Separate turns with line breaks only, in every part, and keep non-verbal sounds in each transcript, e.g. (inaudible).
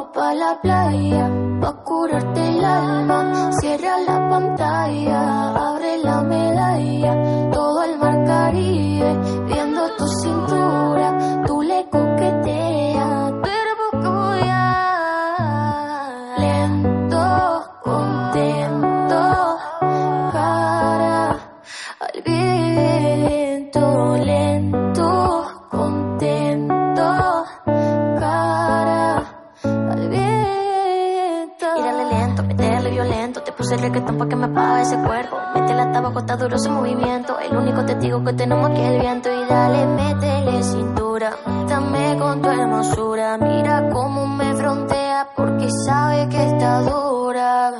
Vamos pa' la playa, pa' curarte el alma. Cierra la pantalla, abre la medalla. Todo el mar Caribe, viendo tu cintura. Reggaetón pa' que me apague ese cuerpo. Mete la tabaco, está duro ese movimiento. El único testigo que tenemos aquí es el viento. Y dale, métele cintura. Dame con tu hermosura. Mira cómo me frontea porque sabe que está dura.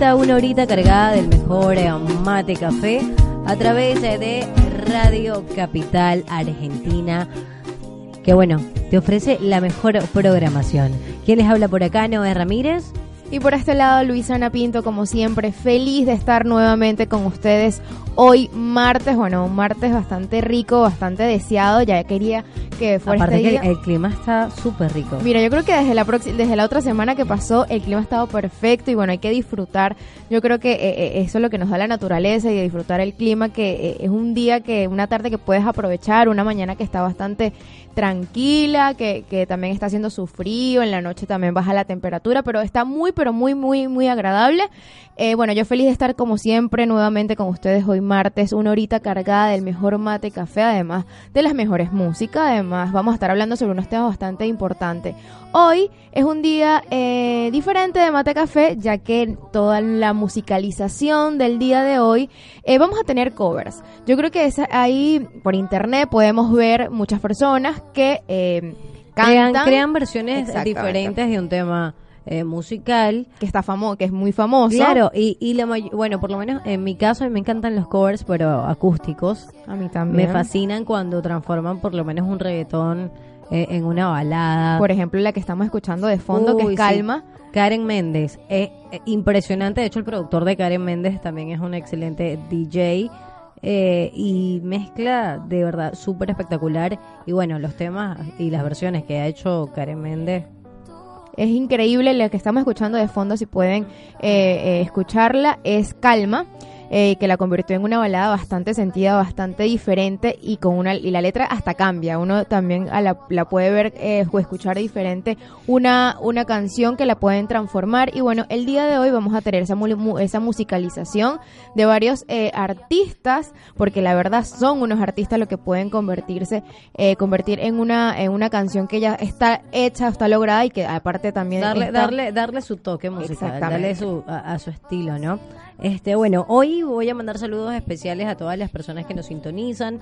Una horita cargada del mejor eh, mate café a través eh, de Radio Capital Argentina. Que bueno, te ofrece la mejor programación. ¿Quién les habla por acá? Noé Ramírez.
Y por este lado, Luisana Pinto, como siempre, feliz de estar nuevamente con ustedes hoy martes. Bueno, un martes bastante rico, bastante deseado. Ya quería que fuera
Aparte
este
que
día.
el clima está súper rico.
Mira, yo creo que desde la desde la otra semana que pasó el clima ha estado perfecto y bueno, hay que disfrutar. Yo creo que eh, eh, eso es lo que nos da la naturaleza y disfrutar el clima, que eh, es un día que, una tarde que puedes aprovechar, una mañana que está bastante tranquila, que, que también está haciendo su frío, en la noche también baja la temperatura, pero está muy, pero muy, muy, muy agradable. Eh, bueno, yo feliz de estar como siempre nuevamente con ustedes hoy martes, una horita cargada del mejor mate café, además de las mejores músicas, además vamos a estar hablando sobre unos temas bastante importantes. Hoy es un día eh, diferente de mate café, ya que toda la musicalización del día de hoy eh, vamos a tener covers. Yo creo que ahí por internet podemos ver muchas personas que eh,
Crean,
cantan,
crean versiones
Exactamente.
diferentes de un tema eh, musical.
que está famoso, que es muy famoso.
Claro, y, y la bueno, por lo menos en mi caso a mí me encantan los covers, pero acústicos.
A mí también.
Me fascinan cuando transforman por lo menos un reggaetón eh, en una balada.
Por ejemplo, la que estamos escuchando de fondo, que es
sí.
Calma.
Karen Méndez, es eh, impresionante. De hecho, el productor de Karen Méndez también es un excelente DJ eh, y mezcla de verdad súper espectacular. Y bueno, los temas y las versiones que ha hecho Karen Méndez.
Es increíble la que estamos escuchando de fondo, si pueden eh, eh, escucharla, es Calma. Eh, que la convirtió en una balada bastante sentida, bastante diferente y con una y la letra hasta cambia. Uno también a la, la puede ver eh, o escuchar diferente una, una canción que la pueden transformar. Y bueno, el día de hoy vamos a tener esa, esa musicalización de varios eh, artistas, porque la verdad son unos artistas lo que pueden convertirse, eh, convertir en una, en una canción que ya está hecha, está lograda y que aparte también
darle,
está-
darle, darle su toque musical, darle su, a, a su estilo, ¿no? Este, bueno, hoy voy a mandar saludos especiales a todas las personas que nos sintonizan,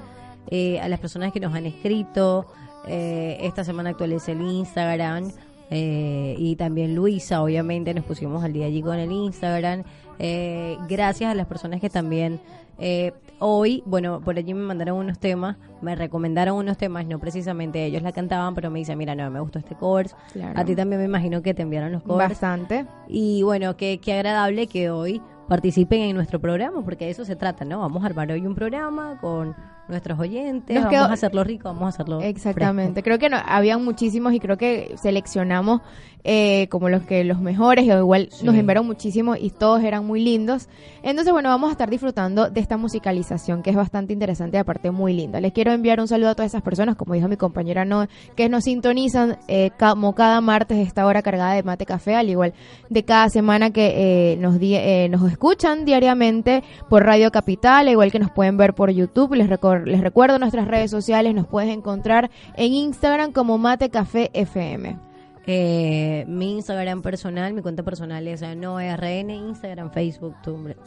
eh, a las personas que nos han escrito. eh, esta semana actualicé el Instagram. eh, y también Luisa, obviamente nos pusimos al día allí con el Instagram. Eh, gracias a las personas que también eh, hoy, bueno, por allí me mandaron unos temas, me recomendaron unos temas, no precisamente ellos la cantaban, pero me dicen, mira, no, me gustó este cover.
Claro.
A ti también me imagino que te enviaron los covers.
bastante.
Y bueno, qué, qué agradable que hoy participen en nuestro programa, porque de eso se trata, ¿no? Vamos a armar hoy un programa con nuestros oyentes,
Nos
vamos
quedó-
a hacerlo rico, vamos a hacerlo
Exactamente. Creo que no, habían muchísimos y creo que seleccionamos eh, como los que los mejores, o igual
Sí.
nos enviaron muchísimos y todos eran muy lindos. Entonces, bueno, vamos a estar disfrutando de esta musicalización que es bastante interesante y aparte muy linda. Les quiero enviar un saludo a todas esas personas, como dijo mi compañera No, que nos sintonizan eh, como cada martes esta hora cargada de mate café, al igual de cada semana que eh, nos, di- eh, nos escuchan diariamente por Radio Capital, al igual que nos pueden ver por YouTube. Les, les recuerdo nuestras redes sociales, nos puedes encontrar en Instagram como Mate Café FM.
Eh, mi Instagram personal, mi cuenta personal es NoRN, Instagram, Facebook,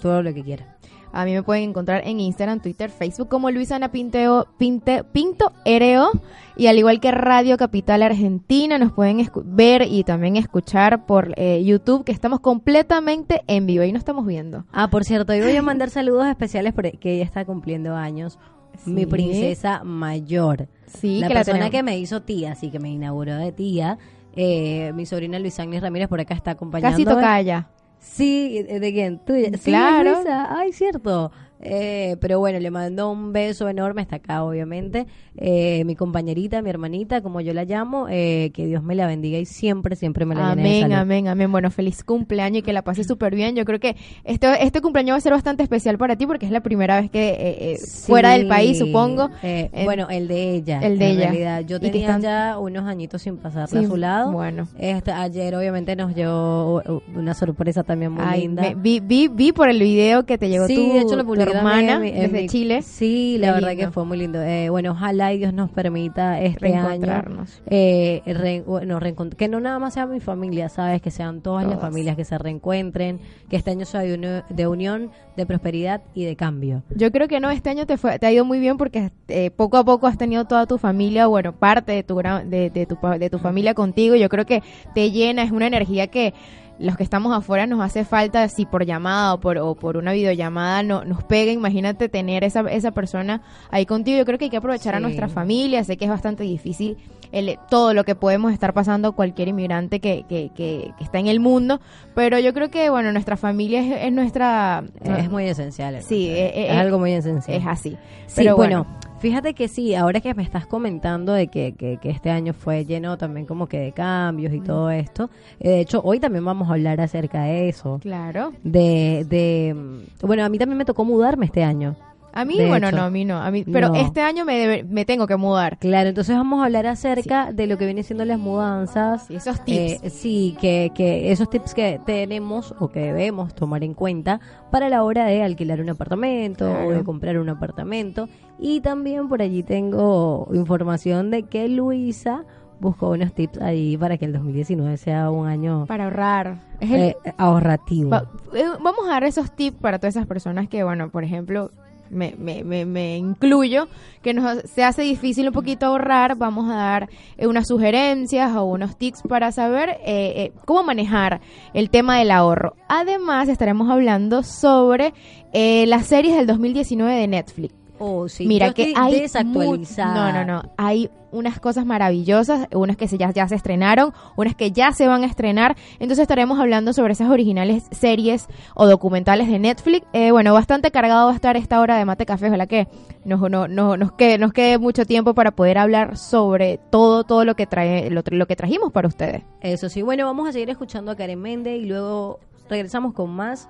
todo lo que quieras.
A mí me pueden encontrar en Instagram, Twitter, Facebook como Luisana Pinteo, Pinte- Pinto Ereo y al igual que Radio Capital Argentina nos pueden ver y también escuchar por eh, YouTube que estamos completamente en vivo y nos estamos viendo.
Ah, por cierto, hoy voy a mandar saludos especiales porque ella está cumpliendo años. Mi princesa mayor.
Sí,
la
que
persona que me hizo tía, así que me inauguró de tía. Eh, mi sobrina Luis Ángel Ramírez por acá está acompañando.
Casi toca ya.
Sí, ¿de quién? Tuya. Sí,
Claro.
Luisa. Ay, cierto. Eh, pero bueno, le mando un beso enorme, está acá obviamente. Eh, mi compañerita, mi hermanita, como yo la llamo, eh, que Dios me la bendiga y siempre, siempre me la llene de
Amén, amén, amén. Bueno, feliz cumpleaños y que la pases súper bien. Yo creo que este, este cumpleaños va a ser bastante especial para ti porque es la primera vez que eh, eh,
Sí.
fuera del país, supongo.
Eh,
En-
bueno, el de ella.
el de
en
ella.
realidad. Yo tenía
están-
ya unos añitos sin pasarla
Sí,
a su lado.
bueno.
Este, ayer obviamente nos llevó uh, una sorpresa también muy
Ay,
linda.
me- vi, vi, vi por el video que te llegó
sí,
tu,
de hecho lo
hermana
mi-
desde
mi-
Chile.
Sí, la verdad
lindo.
que fue muy lindo. Eh, bueno, ojalá y Dios nos permita este año eh, re- bueno, reencont- que no nada más sea mi familia, sabes, que sean todas, las familias que se reencuentren, que este año sea de, de unión, de prosperidad y de cambio.
Yo creo que no, este año te, fue, te ha ido muy bien porque eh, poco a poco has tenido toda tu familia, bueno, parte de tu, gra- de, de tu, de tu familia contigo. Yo creo que te llena, es una energía que los que estamos afuera nos hace falta, si por llamada o por, o por una videollamada no, nos pega. Imagínate tener esa, esa persona ahí contigo. Yo creo que hay que aprovechar a nuestra familia. Sé que es bastante difícil el, todo lo que podemos estar pasando cualquier inmigrante que, que, que, que está en el mundo, pero yo creo que, bueno, nuestra familia es, es nuestra...
es muy esencial.
Sí, eh, eh,
es algo muy esencial.
Es así.
Sí,
Pero
bueno,
bueno,
fíjate que sí, ahora que me estás comentando de que, que, que este año fue lleno también como que de cambios y todo esto, eh, de hecho hoy también vamos a hablar acerca de eso,
claro.
de, de, mm, bueno, a mí también me tocó mudarme este año.
A mí,
De
bueno,
hecho.
no, a mí no. A mí, pero
No.
este año me, debe- me tengo que mudar.
Claro, entonces vamos a hablar acerca de lo que viene siendo las mudanzas.
Sí, esos tips.
Eh, sí, que, que esos tips que tenemos o que debemos tomar en cuenta para la hora de alquilar un apartamento
Claro.
o de comprar un apartamento. Y también por allí tengo información de que Luisa buscó unos tips ahí para que el 2019 sea un año
para ahorrar. Es el-
eh, ahorrativo.
va- eh, vamos a dar esos tips para todas esas personas que, bueno, por ejemplo, me, me, me, me incluyo, que nos se hace difícil un poquito ahorrar. Vamos a dar eh, unas sugerencias o unos tips para saber eh, eh, cómo manejar el tema del ahorro. Además, estaremos hablando sobre eh, las series del 2019 de Netflix.
Oh, sí,
Mira
yo
que hay
desactualizada.
No, no, no. Hay unas cosas maravillosas, unas que se, ya, ya se estrenaron, unas que ya se van a estrenar. Entonces estaremos hablando sobre esas originales series o documentales de Netflix. Eh, bueno, bastante cargado va a estar esta hora de Mate Café. Ojalá que nos, no, no- nos, quede, nos quede mucho tiempo para poder hablar sobre todo, todo lo que trae, lo, lo que trajimos para ustedes.
Eso sí, bueno, vamos a seguir escuchando a Karen Méndez y luego regresamos con más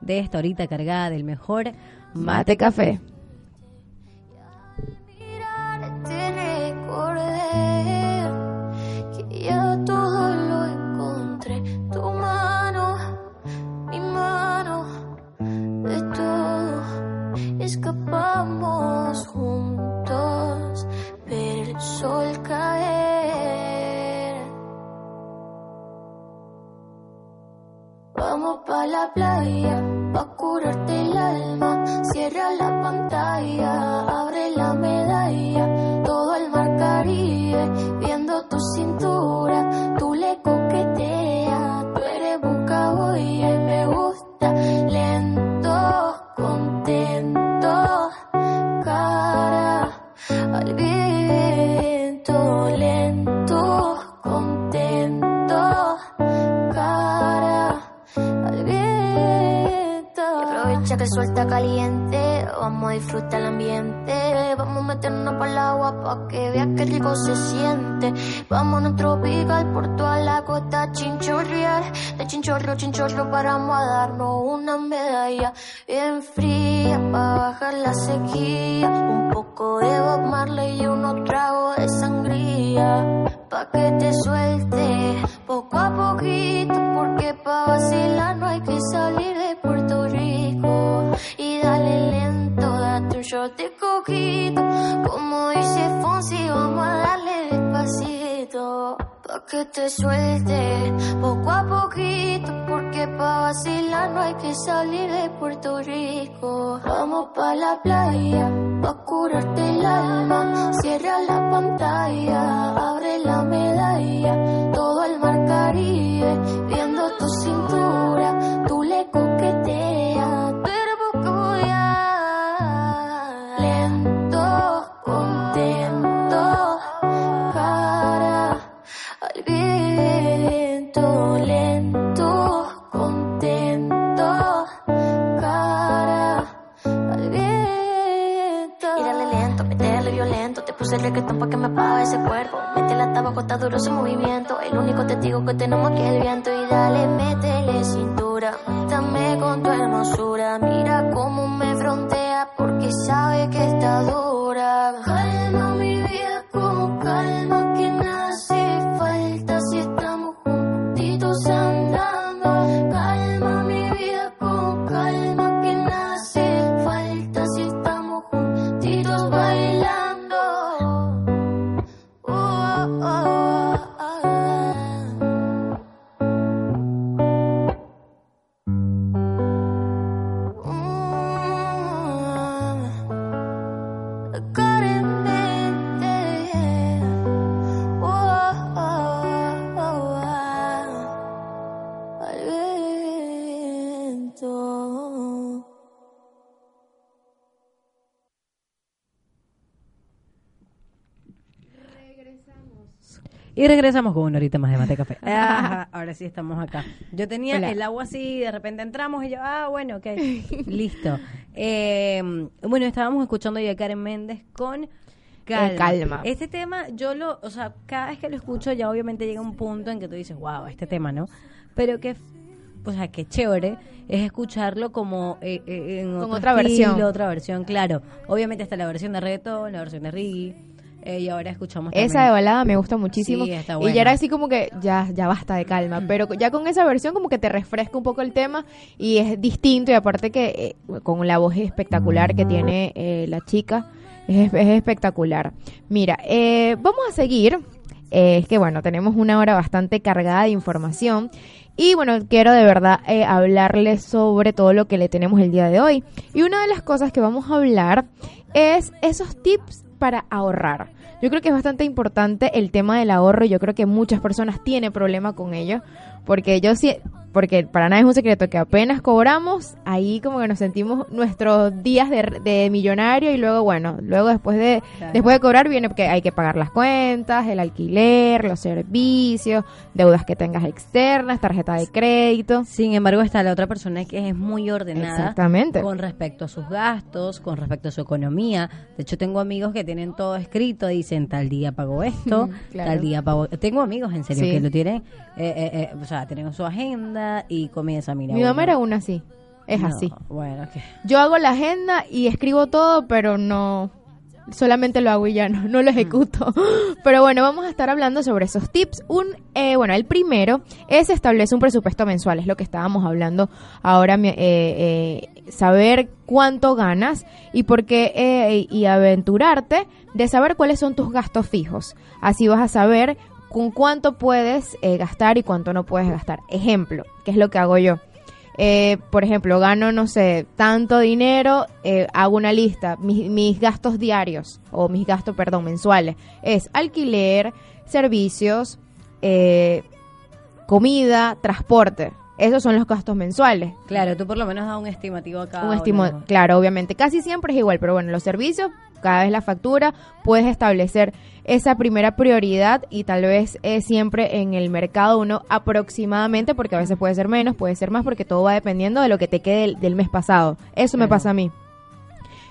de esta horita cargada del mejor
Mate café.
Recordé que ya todo lo encontré. Tu mano, mi mano, de todo escapamos juntos, ver el sol caer. Vamos pa la playa, pa curarte el alma. Cierra la pantalla, abre la medalla. Todo el Caribe, viendo tu cintura. Tú le coqueteas, tú eres buscaboya y me gusta. Lento, contento, cara al viento. Lento, contento, cara al viento. Aprovecha que está caliente, vamos a disfrutar el ambiente. Rico se siente. Vámonos tropical por toda la costa chinchorreal. De chinchorro, chinchorro paramos a darnos una medalla bien fría pa' bajar la sequía. Un poco de Bob Marley y unos tragos de sangría. Pa' que te suelte poco a poquito, porque pa' vacilar no hay que salir de Puerto Rico. Y dale lento, date un shot de coquito. Que te suelte poco a poquito, porque pa' vacilar no hay que salir de Puerto Rico. Vamos pa' la playa, pa' curarte el alma. Cierra la pantalla, abre la medalla. Todo el mar Caribe, viendo tu cintura. Tú le coqueteas, Pa' que me apague ese cuerpo. Mete la tabaco, está duro ese movimiento. El único testigo que tenemos aquí es el viento. Y dale, métele cintura. Mátame con tu hermosura. Mira cómo me frontea porque sabe que está dura.
Y regresamos con una horita más de mate café. (laughs) Ah, ahora sí estamos acá. Yo tenía
Hola.
el agua así, de repente entramos y yo, ah, bueno, ok, (laughs) listo. Eh, bueno, estábamos escuchando ya a Karen Méndez con calma.
Eh, calma.
Este tema, yo lo, o sea, cada vez que lo escucho ya obviamente llega un punto en que tú dices, wow, este tema, ¿no? Pero que, o sea, que chévere es escucharlo como eh, eh, en
Con
otro
otra
estilo,
versión.
otra versión, claro. Obviamente está la versión de reggaetón, la versión de reggae, eh, y ahora escuchamos
Esa de
también-
balada me gusta muchísimo.
Sí, está
Y
buena.
ya era así como que ya, ya basta de calma. Pero ya con esa versión como que te refresca un poco el tema y es distinto. Y aparte que eh, con la voz espectacular que tiene eh, la chica, es, es espectacular. Mira, eh, vamos a seguir. Eh, es que bueno, tenemos una hora bastante cargada de información. Y bueno, quiero de verdad eh, hablarles sobre todo lo que le tenemos el día de hoy. Y una de las cosas que vamos a hablar es esos tips para ahorrar. Yo creo que es bastante importante el tema del ahorro yo creo que muchas personas tienen problema con ello. Porque yo sí, porque para nada es un secreto que apenas cobramos, ahí como que nos sentimos nuestros días de, de millonario y luego, bueno, luego después de,
Claro.
después de cobrar viene que hay que pagar las cuentas, el alquiler, los servicios, deudas que tengas externas, tarjeta de crédito.
Sin embargo, está la otra persona que es muy ordenada
Exactamente.
con respecto a sus gastos, con respecto a su economía. De hecho, tengo amigos que tienen todo escrito, dicen tal día pago (laughs) esto,
Claro.
tal día pago. Tengo amigos en serio
Sí.
que lo tienen, eh, eh, eh, o sea, tienen su agenda y comienza, mira.
Mi mamá era una así. Es
No,
así.
Bueno, que
Yo hago la agenda y escribo todo, pero no. Solamente lo hago y ya no, no lo ejecuto. (laughs) Pero bueno, vamos a estar hablando sobre esos tips. Un, eh, bueno, el primero es establecer un presupuesto mensual, es lo que estábamos hablando ahora, eh, eh, saber cuánto ganas y por qué, eh, y aventurarte de saber cuáles son tus gastos fijos. Así vas a saber con cuánto puedes eh, gastar y cuánto no puedes gastar. Ejemplo, ¿qué es lo que hago yo? Eh, por ejemplo, gano, no sé, tanto dinero, eh, hago una lista, mis, mis gastos diarios, o mis gastos, perdón, mensuales, es alquiler, servicios, eh, comida, transporte. Esos son los gastos mensuales.
claro, tú por lo menos das un estimativo acá.
Un claro, obviamente, casi siempre es igual, pero bueno, los servicios, cada vez la factura, puedes establecer esa primera prioridad y tal vez eh, siempre en el mercado uno aproximadamente, porque a veces puede ser menos, puede ser más, porque todo va dependiendo de lo que te quede del, del mes pasado. Eso me pasa a mí.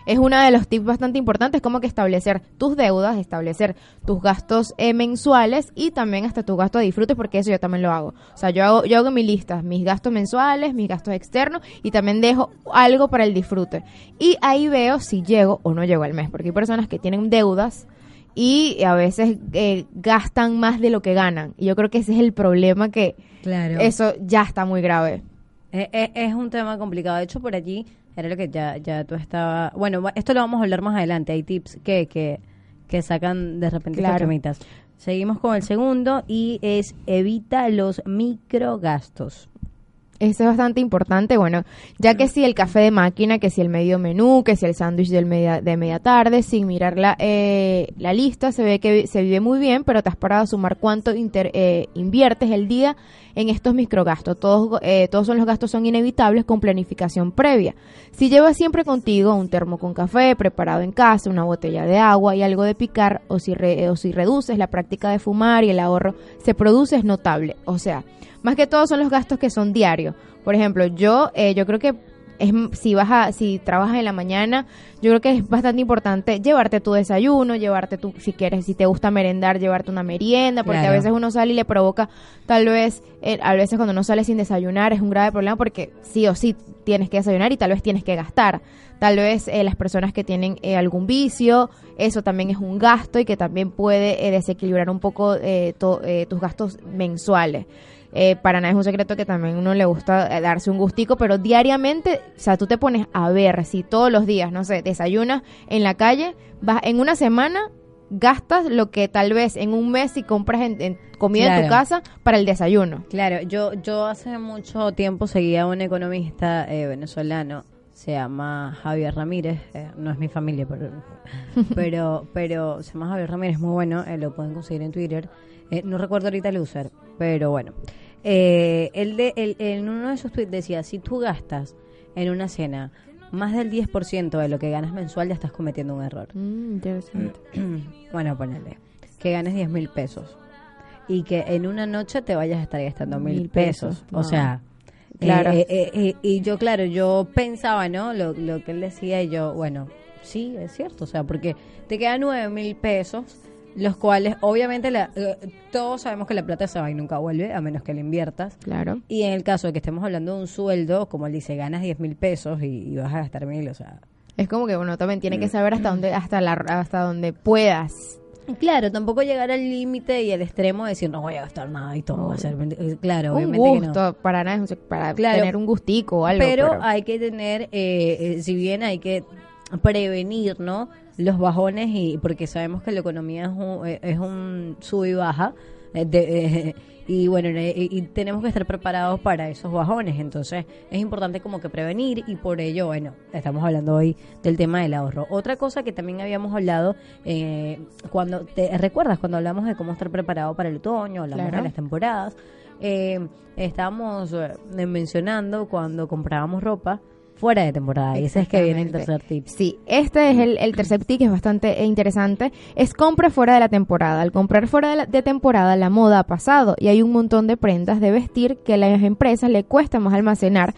Es uno de los tips bastante importantes, como que establecer tus deudas, establecer tus gastos eh, mensuales y también hasta tu gasto de disfrute, porque eso yo también lo hago. O sea, yo hago, yo hago mi lista, mis gastos mensuales, mis gastos externos y también dejo algo para el disfrute. Y ahí veo si llego o no llego al mes, porque hay personas que tienen deudas y a veces eh, gastan más de lo que ganan. Y yo creo que ese es el problema que
Claro.
eso ya está muy grave.
Es, es- es un tema complicado. De hecho, por allí era lo que ya, ya tú estaba. Bueno, esto lo vamos a hablar más adelante. Hay tips que, que, que sacan de repente estos
Claro.
Seguimos con el segundo y es evita los microgastos.
Eso es bastante importante, bueno, ya que si el café de máquina, que si el medio menú, que si el sándwich del media, de media tarde, sin mirar la, eh, la lista, se ve que se vive muy bien, pero te has parado a sumar cuánto inter- eh, inviertes el día en estos microgastos. Todos, eh, todos son los gastos son inevitables con planificación previa. Si llevas siempre contigo un termo con café preparado en casa, una botella de agua y algo de picar, o si, re- o si reduces la práctica de fumar y el ahorro se produce, es notable. O sea, más que todo son los gastos que son diarios. Por ejemplo, yo, eh, yo creo que es, si vas a, si trabajas en la mañana, yo creo que es bastante importante llevarte tu desayuno, llevarte tu, si quieres, si te gusta merendar, llevarte una merienda, porque
Claro.
a veces uno sale y le provoca, tal vez, eh, a veces cuando uno sale sin desayunar es un grave problema porque sí o sí tienes que desayunar y tal vez tienes que gastar. Tal vez eh, las personas que tienen eh, algún vicio, eso también es un gasto y que también puede eh, desequilibrar un poco eh, to- eh, tus gastos mensuales. Eh, para nada es un secreto que también uno le gusta eh, darse un gustico, pero diariamente, o sea, tú te pones a ver si todos los días, no sé, desayunas en la calle, vas en una semana gastas lo que tal vez en un mes si compras en, en comida en tu casa para el desayuno.
Claro, yo, yo hace mucho tiempo seguía a un economista eh, venezolano, se llama Javier Ramírez, eh, no es mi familia, pero, (laughs) pero, pero se llama Javier Ramírez, muy bueno, eh, lo pueden conseguir en Twitter. Eh, no recuerdo ahorita el user, pero bueno. Eh, él de, él- en uno de sus tweets decía, si tú gastas en una cena más del 10% de lo que ganas mensual, ya estás cometiendo un error.
Mm, interesante. (clears throat)
bueno, ponele, que ganes 10 mil pesos y que en una noche te vayas a estar gastando mil pesos. O sea,
Claro.
eh, eh, eh, y yo, claro, yo pensaba, ¿no? Lo, lo que él decía y yo, bueno, sí, es cierto, o sea, porque te quedan nueve mil pesos, los cuales, obviamente, la- eh, todos sabemos que la plata se va y nunca vuelve, a menos que la inviertas.
Claro.
Y en el caso de que estemos hablando de un sueldo, como él dice, ganas 10 mil pesos y, y vas a gastar mil, o sea,
Es como que uno también
Mm.
tiene que saber hasta dónde, hasta la, hasta dónde puedas.
Claro, tampoco llegar al límite y al extremo de decir no voy a gastar nada y todo va a ser. eh, Claro,
un
obviamente que no.
gusto, para nada, es un sec- para
Claro.
tener un gustico o algo.
pero,
Pero,
hay que tener, eh, eh, si bien hay que prevenir, ¿no? Los bajones y porque sabemos que la economía es un, eh, es un sub y baja. eh, de- eh, y bueno, y, y tenemos que estar preparados para esos bajones. Entonces, es importante como que prevenir y por ello, bueno, estamos hablando hoy del tema del ahorro. Otra cosa que también habíamos hablado, eh, cuando te recuerdas cuando hablamos de cómo estar preparado para el otoño, hablamos
Claro.
de las temporadas, eh, estábamos mencionando cuando comprábamos ropa fuera de temporada. Y ese es que viene el tercer tip.
Sí, este es el, el tercer tip que es bastante eh, interesante. Es compra fuera de la temporada. Al comprar fuera de, la- de temporada, la moda ha pasado y hay un montón de prendas de vestir que a las empresas le cuesta más almacenar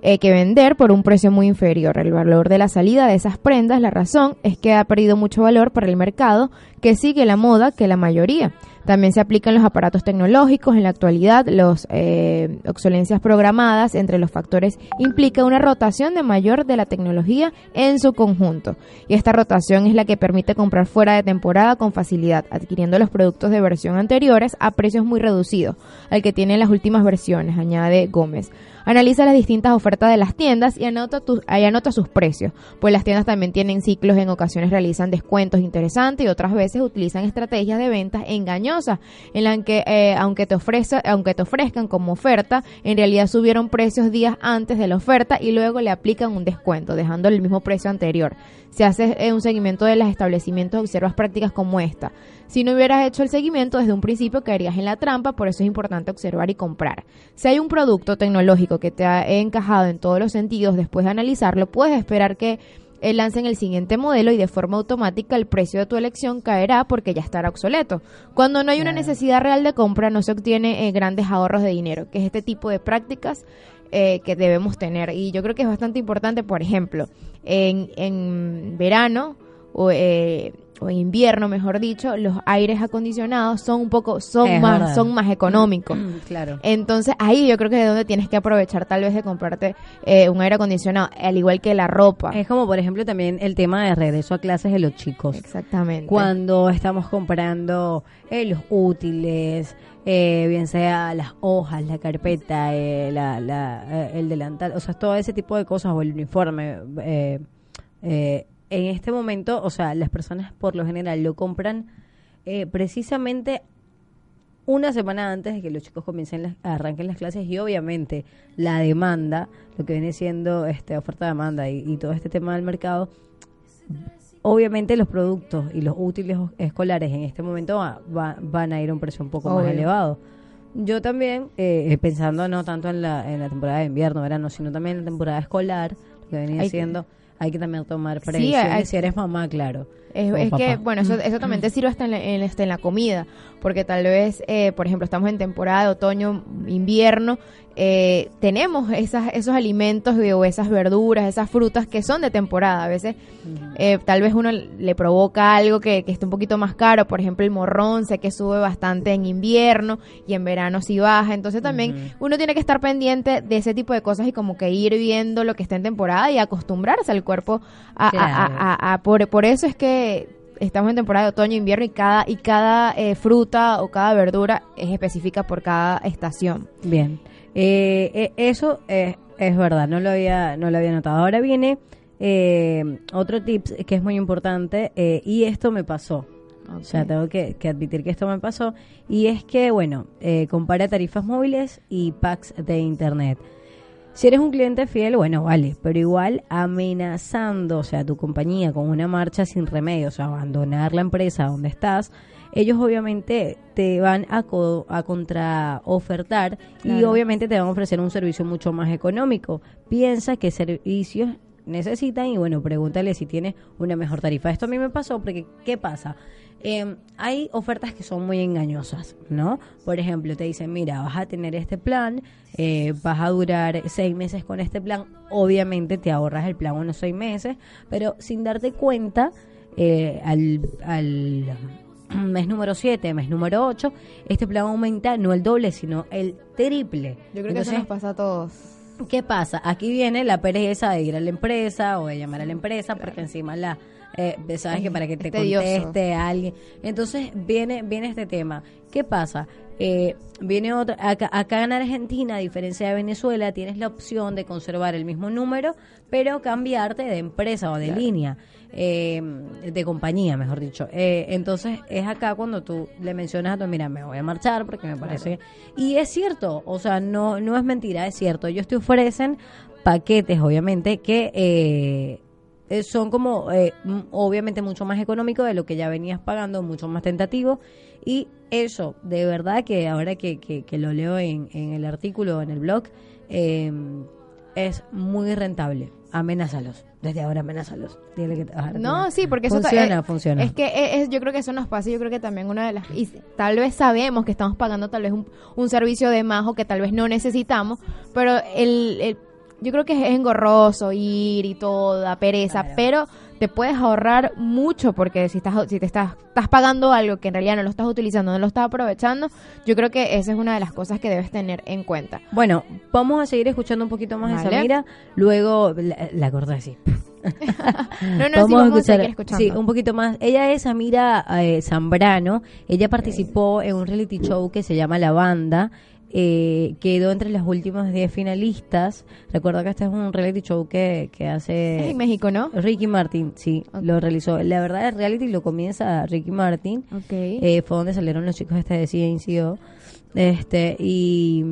eh, que vender por un precio muy inferior. El valor de la salida de esas prendas, la razón es que ha perdido mucho valor para el mercado que sigue la moda que la mayoría. También se aplican los aparatos tecnológicos. En la actualidad, las eh, obsolencias programadas entre los factores implica una rotación de mayor de la tecnología en su conjunto. Y esta rotación es la que permite comprar fuera de temporada con facilidad, adquiriendo los productos de versión anteriores a precios muy reducidos al que tienen las últimas versiones, añade Gómez. Analiza las distintas ofertas de las tiendas y anota, ahí anota sus precios, pues las tiendas también tienen ciclos, en ocasiones realizan descuentos interesantes y otras veces utilizan estrategias de ventas engañosas, en las que eh, aunque, te aunque te ofrezcan como oferta, en realidad subieron precios días antes de la oferta y luego le aplican un descuento, dejándole el mismo precio anterior. Si haces eh, un seguimiento de los establecimientos, observas prácticas como esta. Si no hubieras hecho el seguimiento desde un principio, caerías en la trampa, por eso es importante observar y comprar. Si hay un producto tecnológico que te ha encajado en todos los sentidos después de analizarlo, puedes esperar que eh, lancen el siguiente modelo y de forma automática el precio de tu elección caerá porque ya estará obsoleto. Cuando no hay una necesidad real de compra, no se obtiene eh, grandes ahorros de dinero, que es este tipo de prácticas eh, que debemos tener. Y yo creo que es bastante importante, por ejemplo, en, en verano o eh, o en invierno, mejor dicho, los aires acondicionados son un poco, son más, son más económicos.
claro.
Entonces ahí yo creo que es donde tienes que aprovechar tal vez de comprarte eh, un aire acondicionado, al igual que la ropa.
Es como por ejemplo también el tema de regreso a clases de los chicos.
Exactamente.
Cuando estamos comprando eh, los útiles, eh, bien sea las hojas, la carpeta, la, la, el delantal, o sea, todo ese tipo de cosas o el uniforme. Eh, en este momento, o sea, las personas por lo general lo compran eh, precisamente una semana antes de que los chicos comiencen arranquen las clases y obviamente la demanda, lo que viene siendo este oferta-demanda y, todo este tema del mercado, obviamente los productos y los útiles escolares en este momento van a ir a un precio un poco más elevado. Yo también, eh, pensando no tanto en la, en la temporada de invierno, verano, sino también en la temporada escolar, lo que venía siendo hay que también tomar previsiones si eres mamá, claro.
Es, que, bueno, eso, eso también te sirve hasta en la, en, en la comida, porque tal vez, eh, por ejemplo, estamos en temporada de otoño, invierno, eh, tenemos esas, esos alimentos o esas verduras, esas frutas que son de temporada. A veces eh, tal vez uno le provoca algo que, que esté un poquito más caro, por ejemplo el morrón, sé que sube bastante en invierno y en verano sí baja. Entonces también uno tiene que estar pendiente de ese tipo de cosas y como que ir viendo lo que está en temporada y acostumbrarse al cuerpo a, a, por, por eso es que estamos en temporada de otoño, invierno y cada y cada eh, fruta o cada verdura es específica por cada estación.
Bien. Eh, eh, eso es, es, verdad, no lo había, no lo había notado. Ahora viene eh, otro tip que es muy importante y esto me pasó. O sea, tengo que, admitir que esto me pasó. Y es que, bueno, compara tarifas móviles y packs de internet. Si eres un cliente fiel, bueno, vale, pero igual amenazando, o sea, tu compañía con una marcha sin remedio, o sea, abandonar la empresa donde estás, ellos obviamente te van a, a contraofertar y obviamente te van a ofrecer un servicio mucho más económico. Piensa qué servicios necesitan y bueno, pregúntale si tiene una mejor tarifa. Esto a mí me pasó porque, ¿qué pasa? Eh, hay ofertas que son muy engañosas, ¿no? Por ejemplo, te dicen, mira, vas a tener este plan, eh, vas a durar seis meses con este plan, obviamente te ahorras el plan unos seis meses, pero sin darte cuenta, eh, al, al (clears throat) mes número 7, mes número 8, este plan aumenta no el doble, sino el triple.
Yo creo que eso nos pasa a todos.
¿Qué pasa? Aquí viene la pereza de ir a la empresa o de llamar a la empresa porque encima la eh, sabes que para que te conteste alguien. Entonces viene viene este tema. ¿Qué pasa? Eh, viene otra acá, acá, en Argentina, a diferencia de Venezuela, tienes la opción de conservar el mismo número, pero cambiarte de empresa o de línea eh, de compañía, mejor dicho. Eh, entonces es acá cuando tú le mencionas a tu, mira, me voy a marchar porque me parece... Y es cierto, o sea, no, no es mentira, es cierto. Ellos te ofrecen paquetes, obviamente, que... Eh, eh son como eh, obviamente mucho más económicos de lo que ya venías pagando, mucho más tentativo y eso, de verdad que ahora que, que, lo leo en, en, el artículo, en el blog, eh, es muy rentable. Amenázalos. Desde ahora amenázalos. Dile que te vas a
No, sí, porque
eso funciona, funciona.
Es que es, yo creo que eso nos pasa. Yo creo que también una de las. Y tal vez sabemos que estamos pagando tal vez un, un servicio de más o que tal vez no necesitamos, pero el, el yo creo que es engorroso ir y toda pereza, pero te puedes ahorrar mucho porque si estás si te estás estás pagando algo que en realidad no lo estás utilizando, no lo estás aprovechando, yo creo que esa es una de las cosas que debes tener en cuenta.
Bueno, vamos a seguir escuchando un poquito más de
Vale.
Samira, luego la, la corté así. (laughs) (laughs)
No, no, sí, vamos a seguir escuchando.
sí, un poquito más. Ella es Samira eh, Zambrano. Ella participó en un reality show que se llama La Banda. Eh, quedó entre las últimas 10 finalistas. Recuerda que este es un reality show que, que
Es
hace
en México, ¿no?
Ricky Martin. Sí, lo realizó. La verdad, el reality lo comienza Ricky Martin.
Ok.
Eh, fue donde salieron los chicos este de CNCO. Este, y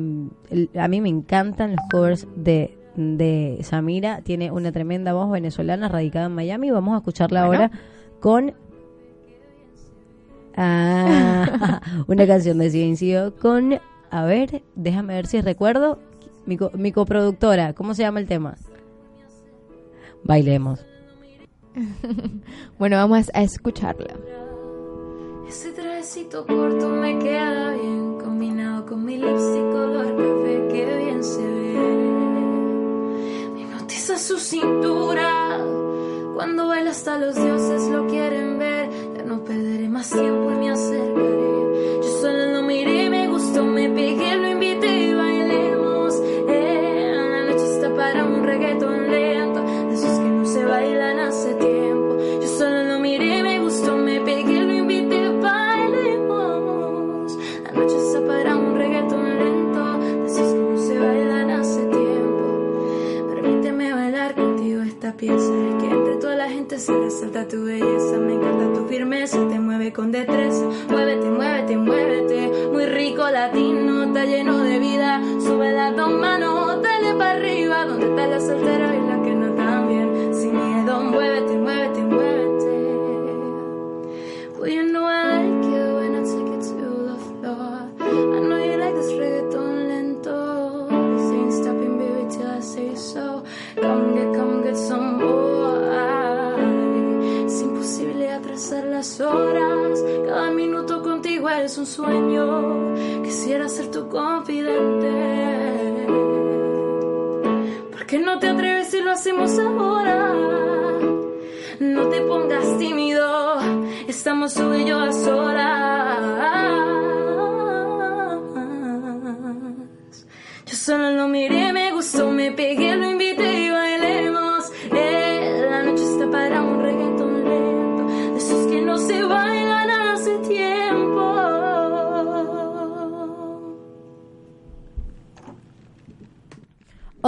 el- a mí me encantan los covers de, de Samira. Tiene una tremenda voz venezolana radicada en Miami. Vamos a escucharla
Bueno.
ahora con ah, (laughs) una canción de CNCO con, a ver, déjame ver si recuerdo, mi, co- mi coproductora. ¿Cómo se llama el tema? Bailemos. (laughs)
Bueno, vamos a escucharla.
Ese trajecito corto me queda bien Combinado con mi lipstick color café Que bien se ve Hipnotiza su cintura Cuando baila hasta los dioses lo quieren ver Ya no perderé más tiempo y me acercaré resalta tu belleza Me encanta tu firmeza, te mueve con destreza. Muévete, muévete, muévete Muy rico latino, está lleno de vida. Sube las dos manos, dale para arriba Donde está la soltera y la que no tan bien Sin miedo, muévete, muévete, horas. Cada minuto contigo es un sueño. Quisiera ser tu confidente. ¿Por qué no te atreves si lo hacemos ahora? No te pongas tímido, estamos tú y yo a solas. Yo solo lo miré, me gustó, me pegué, lo invité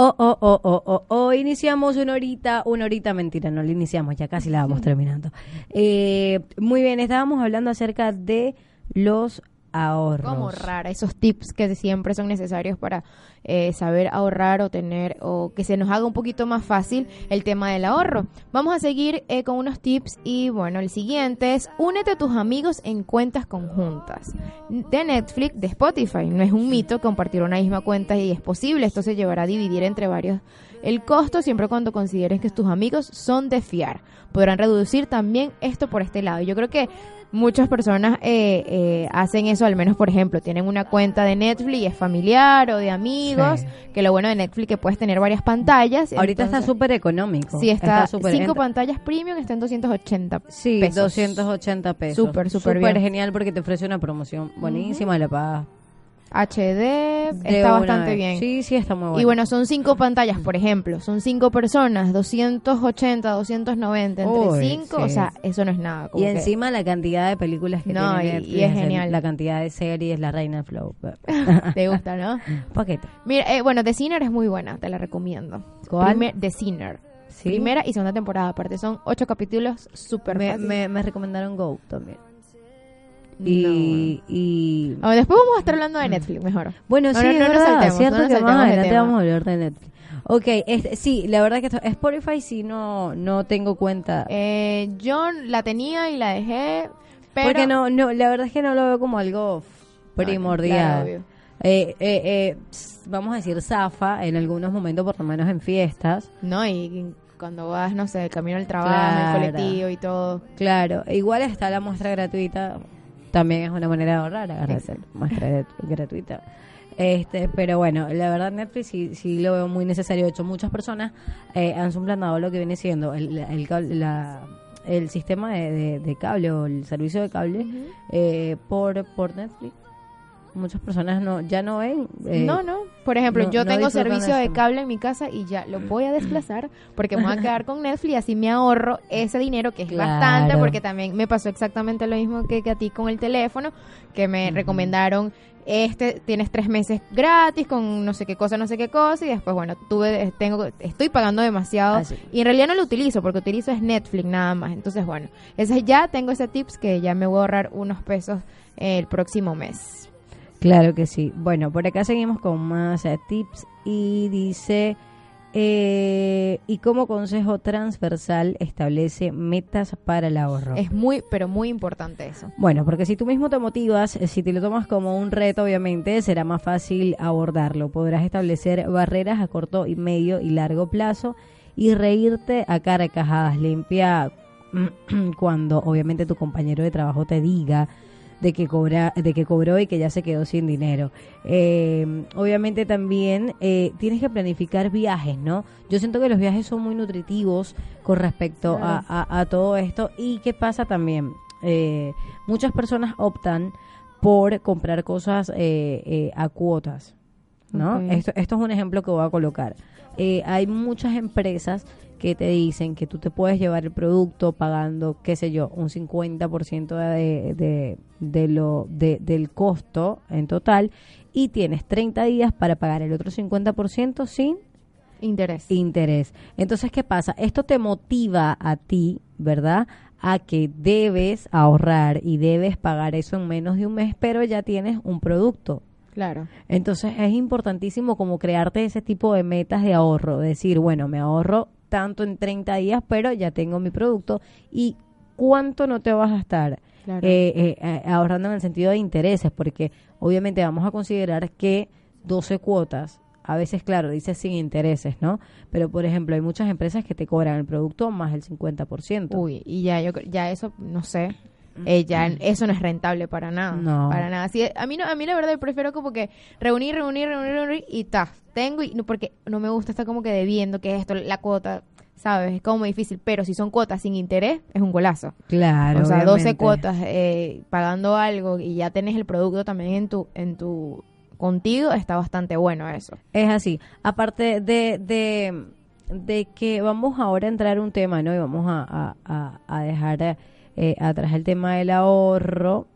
Oh, oh, oh, oh, oh, oh, iniciamos una horita, una horita, mentira, no la iniciamos, ya casi la vamos terminando. Eh, muy bien, estábamos hablando acerca de los ahorros.
Como rara, esos tips que siempre son necesarios para eh, saber ahorrar o tener o que se nos haga un poquito más fácil el tema del ahorro. Vamos a seguir eh, con unos tips y bueno, el siguiente es únete a tus amigos en cuentas conjuntas de Netflix, de Spotify. No es un mito compartir una misma cuenta y es posible, esto se llevará a dividir entre varios el costo siempre cuando consideres que tus amigos son de fiar. Podrán reducir también esto por este lado. Yo creo que muchas personas eh, eh, hacen eso, al menos por ejemplo, tienen una cuenta de Netflix es familiar o de amigos,
Sí.
que lo bueno de Netflix que puedes tener varias pantallas.
Ahorita está súper económico.
Sí, está,
súper-
cinco
entra-
pantallas premium está en 280
Sí,
pesos.
280 pesos.
Súper, súper bien.
genial porque te ofrece una promoción buenísima, la pagas
HD,
de
está bastante
vez.
bien.
Sí, sí, está muy bueno.
Y bueno, son cinco pantallas, por ejemplo. Son cinco personas, 280, 290 entre
Uy,
cinco.
sí.
O sea, eso no es nada.
y
como que-
encima la cantidad de películas que
No,
tiene
y- y es genial.
La cantidad de series, la reina del flow. (laughs) (laughs)
te gusta, ¿no?
Paquete.
Mira, eh, bueno, The Sinner es muy buena, te la recomiendo.
¿Cuál?
Primer- The Sinner.
Sí.
Primera y segunda temporada, aparte son ocho capítulos súper
Me, me, me recomendaron Go también.
No.
Y, y
después vamos a estar hablando de Netflix, mejor.
bueno,
No,
sí,
no,
es verdad,
saltemos,
cierto que
saltemos
adelante vamos a hablar de Netflix. Ok, este, sí, la verdad que esto, Spotify sí no, no tengo cuenta.
Eh, yo la tenía y la dejé, pero...
porque no, no, la verdad es que no lo veo como algo
claro,
primordial.
obvio.
Eh, eh, eh, vamos a decir zafa en algunos momentos, por lo menos en fiestas.
No, y cuando vas, no sé, el camino al trabajo,
Claro.
el colectivo y todo.
Claro, igual está la muestra gratuita, también es una manera de ahorrar, agarrarse muestra grat- gratuita. Este, pero bueno, la verdad Netflix sí, sí lo veo muy necesario. De hecho, muchas personas eh, han suplanado lo que viene siendo el, el, la- el sistema de, de- de cable o el servicio de cable eh, por, por Netflix. Muchas personas no ya no ven. eh,
no, no. Por ejemplo,
no-
yo
no
tengo servicio de cable en mi casa y ya lo voy a desplazar porque me voy a (laughs) quedar con Netflix y así me ahorro ese dinero que es
Claro.
bastante porque también me pasó exactamente lo mismo que, que a ti con el teléfono que me recomendaron este tienes tres meses gratis con no sé qué cosa no sé qué cosa y después bueno tuve tengo estoy pagando demasiado
Así.
y en realidad no lo utilizo porque utilizo es Netflix nada más entonces bueno ese ya tengo ese tips que ya me voy a ahorrar unos pesos el próximo mes
Claro que sí. Bueno, por acá seguimos con más eh, tips y dice, eh, y como consejo transversal establece metas para el ahorro.
es muy pero muy importante eso
Bueno, porque si tú mismo te motivas, eh, si te lo tomas como un reto, obviamente será más fácil abordarlo. Podrás establecer barreras a corto y medio y largo plazo y reírte a carcajadas limpia (clears throat) cuando obviamente tu compañero de trabajo te diga de que cobra de que cobró y que ya se quedó sin dinero. Eh, obviamente también eh, tienes que planificar viajes no yo siento que los viajes son muy nutritivos con respecto a,
Claro.
a- a todo esto. Y qué pasa también Eh, muchas personas optan por comprar cosas eh, eh, a cuotas ¿no? Esto, esto es un ejemplo que voy a colocar. Eh, hay muchas empresas que te dicen que tú te puedes llevar el producto pagando, qué sé yo, un 50% de, de, de lo, de- del costo en total y tienes 30 días para pagar el otro 50% sin
interés
interés. Entonces, ¿qué pasa? Esto te motiva a ti, ¿verdad? A que debes ahorrar y debes pagar eso en menos de un mes, pero ya tienes un producto.
Claro
Entonces es importantísimo como crearte ese tipo de metas de ahorro, decir, bueno, me ahorro tanto en 30 días, pero ya tengo mi producto y cuánto no te vas a estar
Claro.
eh, eh, eh, ahorrando en el sentido de intereses, porque obviamente vamos a considerar que 12 cuotas, a veces claro, dice sin intereses, ¿no? Pero por ejemplo, hay muchas empresas que te cobran el producto más el 50%.
Uy, y ya yo ya eso no sé. Eh, ya eso no es rentable para nada.
No.
Para nada. Sí, a mí no, a mí la verdad prefiero como que reunir, reunir, reunir, reunir y ta, tengo y no porque no me gusta estar como que debiendo que esto la cuota, ¿sabes? Es como difícil, pero si son cuotas sin interés es un golazo.
Claro.
o sea, 12
obviamente.
cuotas eh, pagando algo y ya tenés el producto también en tu en tu contigo está bastante bueno eso.
Es así. Aparte de, de, de que vamos ahora a entrar un tema, ¿no? Y vamos a- a- a dejar eh, atrás el tema del ahorro.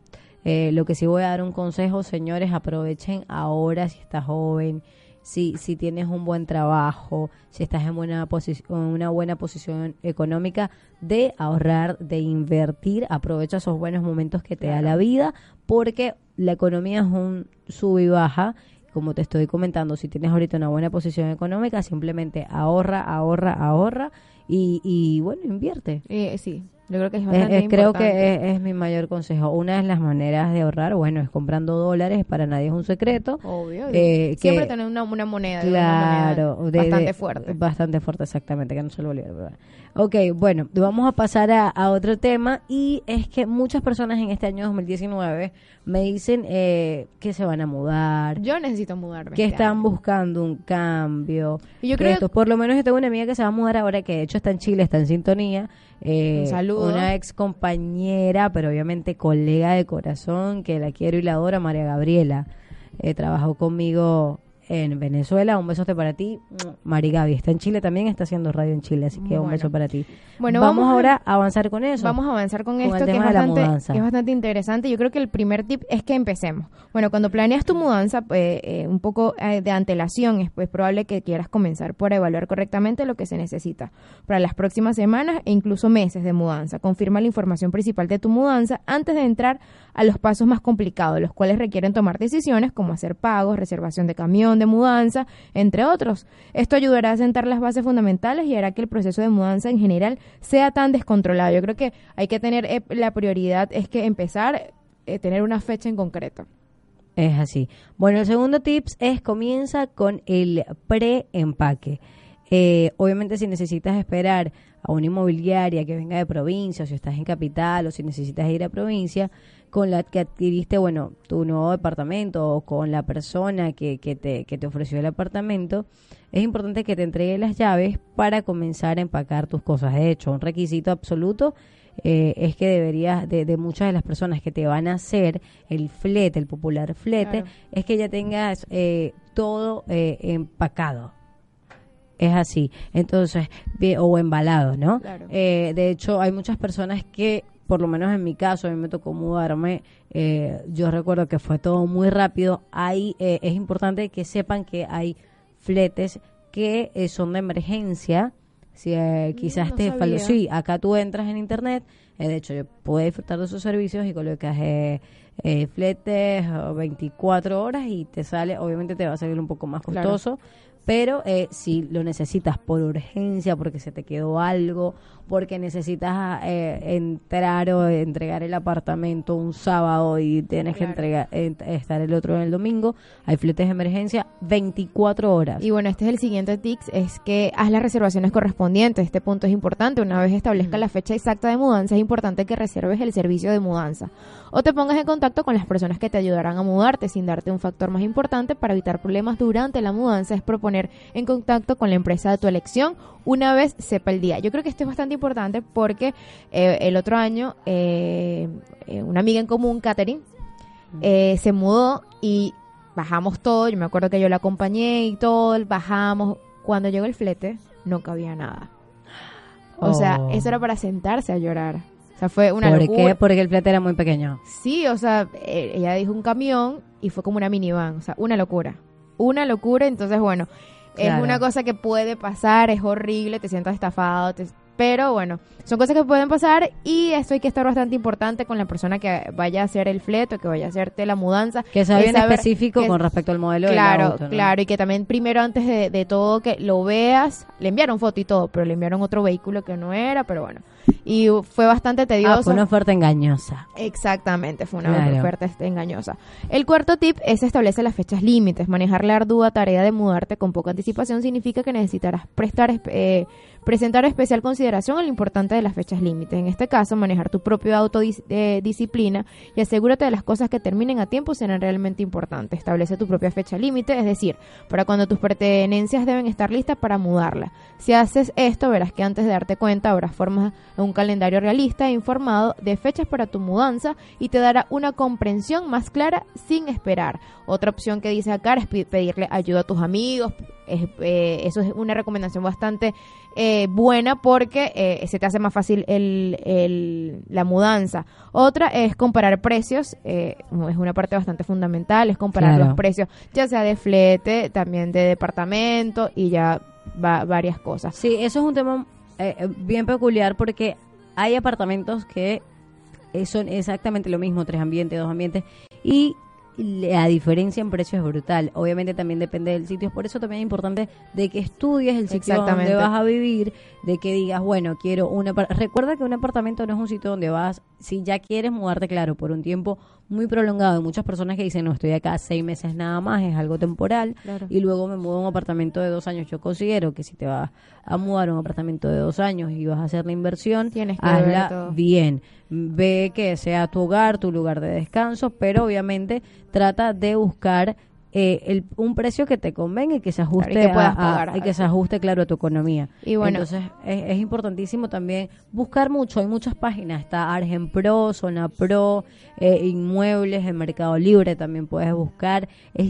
Eh, lo que sí voy a dar un consejo, señores, aprovechen ahora si estás joven, si, si tienes un buen trabajo, si estás en buena posi- en una buena posición económica, de ahorrar, de invertir, aprovecha esos buenos momentos que te da la vida, porque la economía es un sub y baja. Como te estoy comentando, si tienes ahorita una buena posición económica, simplemente ahorra, ahorra, ahorra y, y bueno, invierte.
Eh, sí, yo creo que es
Es-
bastante
es- creo
importante.
que es, es mi mayor consejo. Una de las maneras de ahorrar, bueno, es comprando dólares, para nadie es un secreto.
Obvio.
Eh,
Siempre
que-
tener una, una moneda. una
Claro,
moneda
de-
bastante
de-
fuerte.
Bastante fuerte, exactamente, que no se lo olvide. Ok, bueno, vamos a pasar a, a otro tema y es que muchas personas en este año 2019 me dicen eh, que se van a mudar,
Yo necesito mudarme.
que
este
están
año.
buscando un cambio.
Y yo creo-
esto, por lo menos yo tengo una amiga que se va a mudar ahora, que de hecho está en Chile, está en sintonía. eh,
Un saludo.
Una ex compañera, pero obviamente colega de corazón, que la quiero y la adoro, María Gabriela. Eh, trabajó conmigo en Venezuela. Un besote para ti, Mari Gaby. Está en Chile también, está haciendo radio en Chile, así que un beso para ti.
Bueno,
vamos, ahora a avanzar con eso.
Vamos a avanzar con, esto es, bastante, que es bastante interesante. Yo creo que el primer tip es que empecemos. Bueno, cuando planeas tu mudanza, pues, eh, un poco eh, de antelación, es pues, probable que quieras comenzar por evaluar correctamente lo que se necesita para las próximas semanas e incluso meses de mudanza. Confirma la información principal de tu mudanza antes de entrar a los pasos más complicados, los cuales requieren tomar decisiones como hacer pagos, reservación de camión de mudanza, entre otros. Esto ayudará a sentar las bases fundamentales y hará que el proceso de mudanza en general sea tan descontrolado. Yo creo que hay que tener eh, la prioridad es que empezar eh, tener una fecha en concreto.
Es así. Bueno, el segundo tips es comienza con el pre-empaque. Eh, obviamente si necesitas esperar a una inmobiliaria que venga de provincia, o si estás en capital, o si necesitas ir a provincia, con la que adquiriste, bueno, tu nuevo departamento o con la persona que, que, te, que te ofreció el apartamento, es importante que te entregue las llaves para comenzar a empacar tus cosas. De hecho, un requisito absoluto eh, es que deberías, de, de, muchas de las personas que te van a hacer el flete, el popular flete,
Claro.
es que ya tengas eh, todo eh, empacado. Es así. Entonces, o embalado, ¿no?
Claro.
Eh, de hecho, hay muchas personas que, por lo menos en mi caso, a mí me tocó mudarme. eh, yo recuerdo que fue todo muy rápido. Hay, eh, es importante que sepan que hay fletes que eh, son de emergencia. Si eh, quizás
no
te faltó. Sí, acá tú entras en internet. eh, de hecho, yo puedo disfrutar de sus servicios y colocas eh, eh, fletes o 24 horas y te sale, obviamente te va a salir un poco más
Claro.
Pero eh, si lo necesitas por urgencia, porque se te quedó algo, porque necesitas eh, entrar o entregar el apartamento un sábado y tienes que entregar eh, estar el otro en el domingo, hay fletes de emergencia 24 horas.
Y bueno, este es el siguiente tips, es que haz las reservaciones correspondientes. Este punto es importante. Una vez establezca la fecha exacta de mudanza, es importante que reserves el servicio de mudanza. O te pongas en contacto con las personas que te ayudarán a mudarte sin darte un factor más importante para evitar problemas durante la mudanza es proponer en contacto con la empresa de tu elección una vez sepa el día. Yo creo que esto es bastante importante porque eh, el otro año eh, eh, una amiga en común, Katherine, eh, se mudó y bajamos todo. Yo me acuerdo que yo la acompañé y todo, bajamos. Cuando llegó el flete, no cabía nada. O sea,
Oh.
eso era para sentarse a llorar. Sea, fue una
¿Por
locura.
qué? Porque el flete era muy pequeño.
Sí, o sea, eh, ella dijo un camión y fue como una minivan. O sea, una locura. Una locura. Entonces, bueno,
Claro.
es una cosa que puede pasar, es horrible, te sientas estafado, te- pero bueno, son cosas que pueden pasar y esto hay que estar bastante importante con la persona que vaya a hacer el flete o que vaya a hacerte la mudanza.
Que sea bien específico
que-
con respecto al modelo del
Claro,
auto, ¿no?
claro, y que también primero antes de, de todo que lo veas, le enviaron foto y todo, pero le enviaron otro vehículo que no era, pero bueno. Y fue bastante
Ah,
tedioso.
fue una oferta engañosa.
Exactamente, fue una
Claro.
oferta engañosa. El cuarto tip es establecer las fechas límites. Manejar la ardua tarea de mudarte con poca anticipación significa que necesitarás prestar, eh, presentar especial consideración a lo importante de las fechas límites. En este caso, manejar tu propio autodisciplina y asegúrate de las cosas que terminen a tiempo serán realmente importantes. Establece tu propia fecha límite, es decir, para cuando tus pertenencias deben estar listas para mudarla. Si haces esto, verás que antes de darte cuenta habrás formado un calendario realista e informado de fechas para tu mudanza y te dará una comprensión más clara sin esperar. Otra opción que dice acá es pedirle ayuda a tus amigos. Es, eh, eso es una recomendación bastante eh, buena porque eh, se te hace más fácil el, el- la mudanza. Otra es comparar precios, eh, es una parte bastante fundamental, es comparar
Claro.
los precios, ya sea de flete, también de departamento y ya va, varias cosas.
Sí, eso es un tema eh, bien peculiar porque hay apartamentos que son exactamente lo mismo, tres ambientes, dos ambientes, y la diferencia en precio es brutal. Obviamente también depende del sitio, por eso también es importante de que estudies el sitio donde vas a vivir, de que digas, bueno, quiero un Recuerda que un apartamento no es un sitio donde vas, si ya quieres mudarte, claro, por un tiempo muy prolongado. Hay muchas personas que dicen, no, estoy acá seis meses nada más, es algo temporal,
Claro.
y luego me mudo a un apartamento de dos años. Yo considero que si te vas a mudar a un apartamento de dos años y vas a hacer la inversión,
Tienes que
hazla
todo.
bien. Ve que sea tu hogar, tu lugar de descanso, pero obviamente trata de buscar eh, el- un precio que te convenga y que se ajuste
Claro, y que
a- y que se ajuste claro a tu economía.
Y bueno.
Entonces es, es importantísimo también buscar mucho. Hay muchas páginas. Está Argen Pro, Zona Pro, eh, Inmuebles, en Mercado Libre también puedes buscar. Es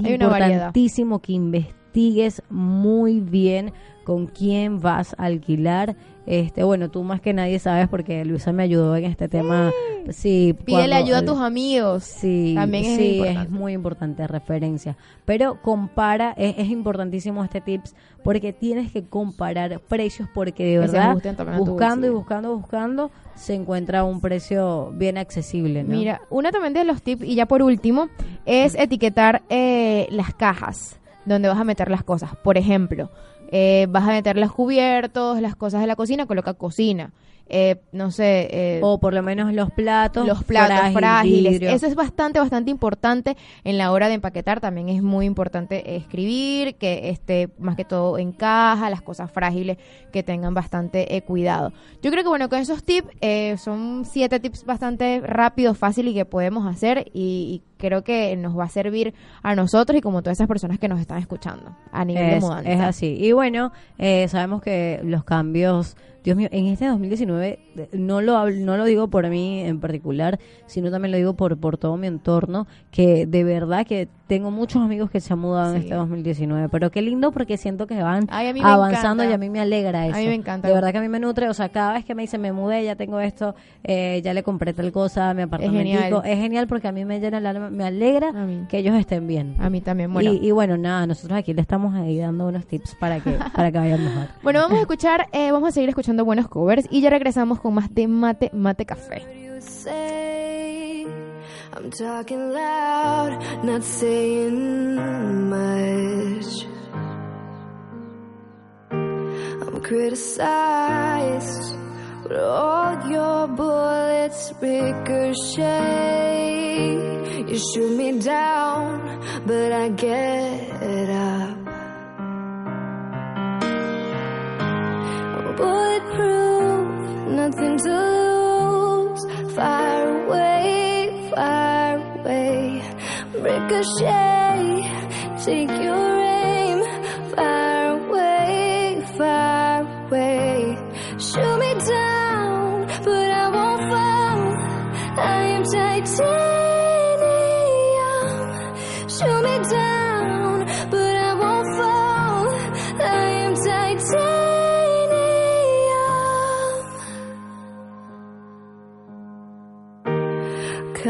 importantísimo que investigues muy bien con quién vas a alquilar. Este, bueno, tú más que nadie sabes porque Luisa me ayudó en este tema. Sí,
Pídele ayuda a tus amigos.
Sí,
También es
sí,
importante.
es muy importante referencia. Pero compara, es, es importantísimo este tips porque tienes que comparar precios porque de verdad buscando y buscando, buscando se encuentra un precio bien accesible, ¿no?
Mira, una también de los tips, y ya por último, es etiquetar eh, las cajas donde vas a meter las cosas. Por ejemplo, eh, vas a meter los cubiertos, las cosas de la cocina, coloca cocina. eh, no sé, eh,
O por lo menos los platos.
los platos
frágil,
frágiles.
vidrio.
Eso es bastante, bastante importante en la hora de empaquetar. También es muy importante escribir, que esté más que todo en caja, las cosas frágiles que tengan bastante eh, cuidado. Yo creo que bueno, con esos tips eh, son siete tips bastante rápidos, fáciles y que podemos hacer y, y creo que nos va a servir a nosotros y como todas esas personas que nos están escuchando a nivel de
es,
mudanza.
es así. Y bueno, eh, sabemos que los cambios, Dios mío, en este 2019, eh, no lo, hablo- no lo digo por mí en particular, sino también lo digo por, por todo mi entorno, que de verdad que tengo muchos amigos que se han mudado en este 2019, pero qué lindo porque siento que van
Ay,
avanzando
encanta.
y a mí me alegra eso.
A mí me encanta.
De verdad que a mí me nutre, o sea, cada vez que me dicen me mudé, ya tengo esto, eh, ya le compré tal cosa, mi apartamentico,
genial.
es genial porque a mí me llena el alma, me alegra que ellos estén bien.
A mí también. Bueno,
Y, y bueno, nada, nosotros aquí le estamos ahí dando unos tips para que, (laughs) para que vayan mejor.
Bueno, vamos a escuchar, eh, vamos a seguir escuchando buenos covers y ya regresamos con más de Mate, Mate Café.
I'm talking loud, not saying much. I'm criticized, but all your bullets ricochet. You shoot me down, but I get up. Bulletproof, nothing to lose. Fire away, fire away. Ricochet, take your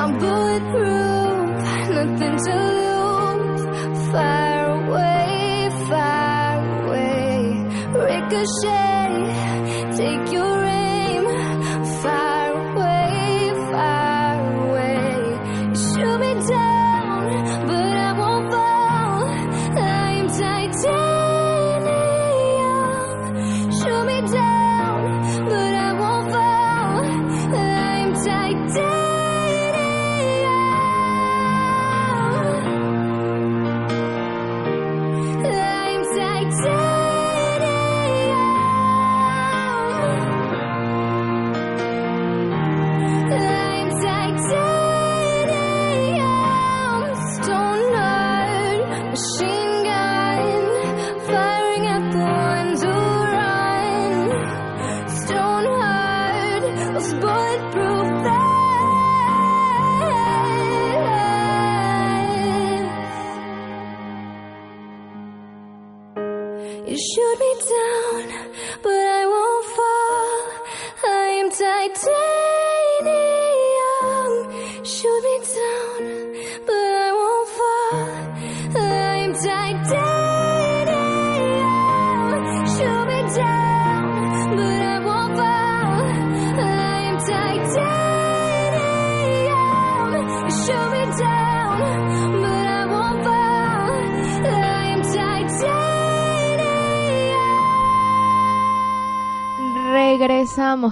I'm bulletproof, nothing to lose. Fire away, fire away. Ricochet,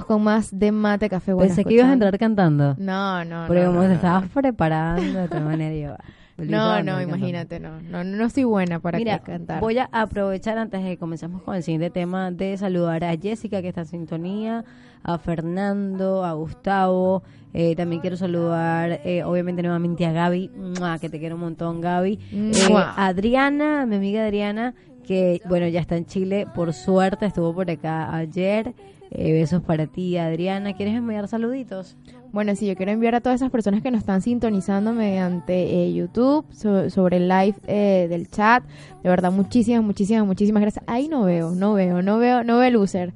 con más de Mate Café. Bueno,
Pensé que ibas a entrar cantando.
No, no,
Porque
no,
como
no,
te
no,
estabas preparando de tal manera. (laughs)
No, no, imagínate, no, no, no soy buena para
Mira,
cantar.
voy a aprovechar antes de que comencemos con el siguiente tema de saludar a Jessica que está en sintonía, a Fernando, a Gustavo, eh, también quiero saludar eh, obviamente nuevamente a Gaby, ¡mua! que te quiero un montón Gaby, Eh. Adriana, mi amiga Adriana, que bueno ya está en Chile, por suerte estuvo por acá ayer, Eh, besos para ti Adriana, ¿quieres enviar saluditos?
Bueno, sí, yo quiero enviar a todas esas personas que nos están sintonizando mediante eh, YouTube, so- sobre el live eh, del chat. De verdad, muchísimas, muchísimas, muchísimas gracias. Ahí no veo, no veo, no veo, no veo el user.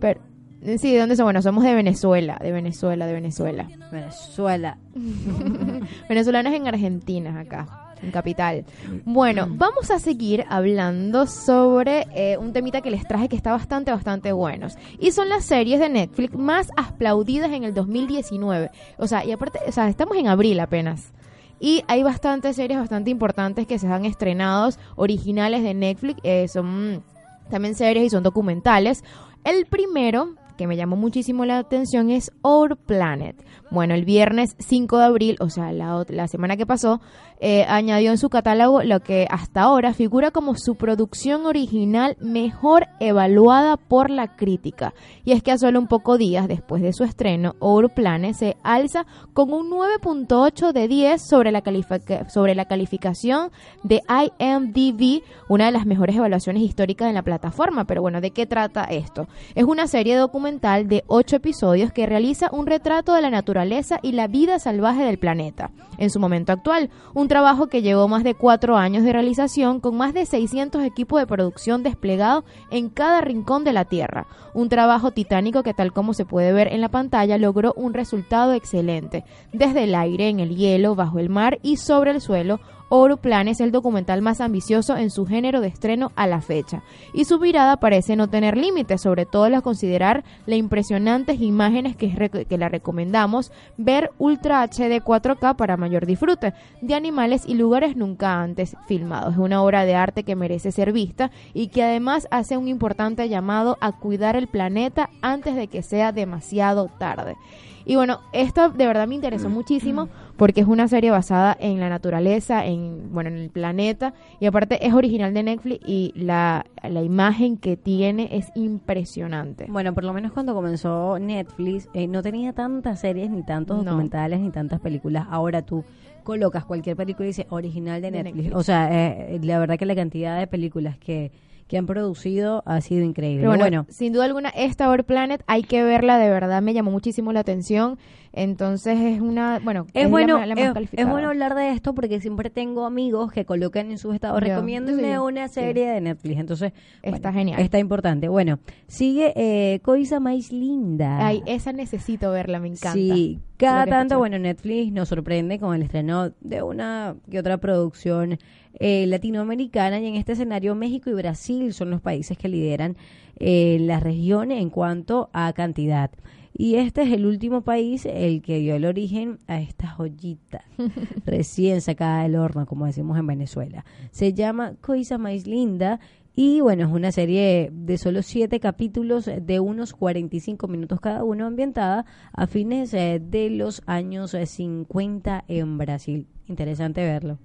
Pero, Sí, ¿de dónde son? Bueno, somos de Venezuela, de Venezuela, de Venezuela.
Venezuela. (laughs)
Venezolanos en Argentina, acá, en Capital. Bueno, vamos a seguir hablando sobre eh, un temita que les traje que está bastante, bastante buenos. Y son las series de Netflix más aplaudidas en el 2019. O sea, y aparte, o sea, estamos en abril apenas. Y hay bastantes series bastante importantes que se han estrenado, originales de Netflix. eh, son también series y son documentales. El primero que me llamó muchísimo la atención es Our Planet. Bueno, el viernes 5 de abril, o sea, la, la semana que pasó, eh, añadió en su catálogo lo que hasta ahora figura como su producción original mejor evaluada por la crítica. Y es que a solo un poco días después de su estreno, Our Planet se alza con un 9.8 de 10 sobre la, sobre la calificación de IMDb, una de las mejores evaluaciones históricas en la plataforma. Pero bueno, ¿de qué trata esto? Es una serie documental de 8 episodios que realiza un retrato de la naturaleza y la vida salvaje del planeta en su momento actual. Un trabajo que llevó más de 4 años de realización con más de 600 equipos de producción desplegados en cada rincón de la Tierra. Un trabajo titánico que tal como se puede ver en la pantalla logró un resultado excelente. Desde el aire, en el hielo, bajo el mar y sobre el suelo, Oro Plan es el documental más ambicioso en su género de estreno a la fecha, y su mirada parece no tener límites, sobre todo al considerar las impresionantes imágenes que, que la recomendamos ver Ultra HD 4K para mayor disfrute de animales y lugares nunca antes filmados. Es una obra de arte que merece ser vista y que además hace un importante llamado a cuidar el planeta antes de que sea demasiado tarde. Y bueno, esto de verdad me interesó muchísimo porque es una serie basada en la naturaleza, en bueno, en el planeta y aparte es original de Netflix y la, la imagen que tiene es impresionante.
Bueno, por lo menos cuando comenzó Netflix, eh, no tenía tantas series, ni tantos
No.
documentales, ni tantas películas. Ahora tú colocas cualquier película y dice original de Netflix.
Netflix.
O sea, eh, la verdad que la cantidad de películas que, que han producido ha sido increíble.
Pero bueno,
bueno,
sin duda alguna, esta Our Planet hay que verla, de verdad me llamó muchísimo la atención. Entonces es una, bueno,
es, bueno,
ma- la más
es, bueno hablar de esto porque siempre tengo amigos que colocan en sus estados, recomiéndenme
sí,
una
sí.
serie de Netflix. Entonces,
Está
bueno,
genial.
Está importante. Bueno, sigue eh, Coisa Más Linda.
Ay, esa necesito verla, me encanta.
Sí, cada tanto,
escuché.
bueno, Netflix nos sorprende con el estreno de una que otra producción eh, latinoamericana y en este escenario México y Brasil son los países que lideran eh, la región en cuanto a cantidad. Y este es el último país el que dio el origen a esta joyita (laughs) recién sacada del horno, como decimos en Venezuela. Se llama Coisa Más Linda y bueno, es una serie de solo siete capítulos de unos 45 minutos cada uno, ambientada a fines eh, de los años eh, 50 en Brasil. Interesante verlo.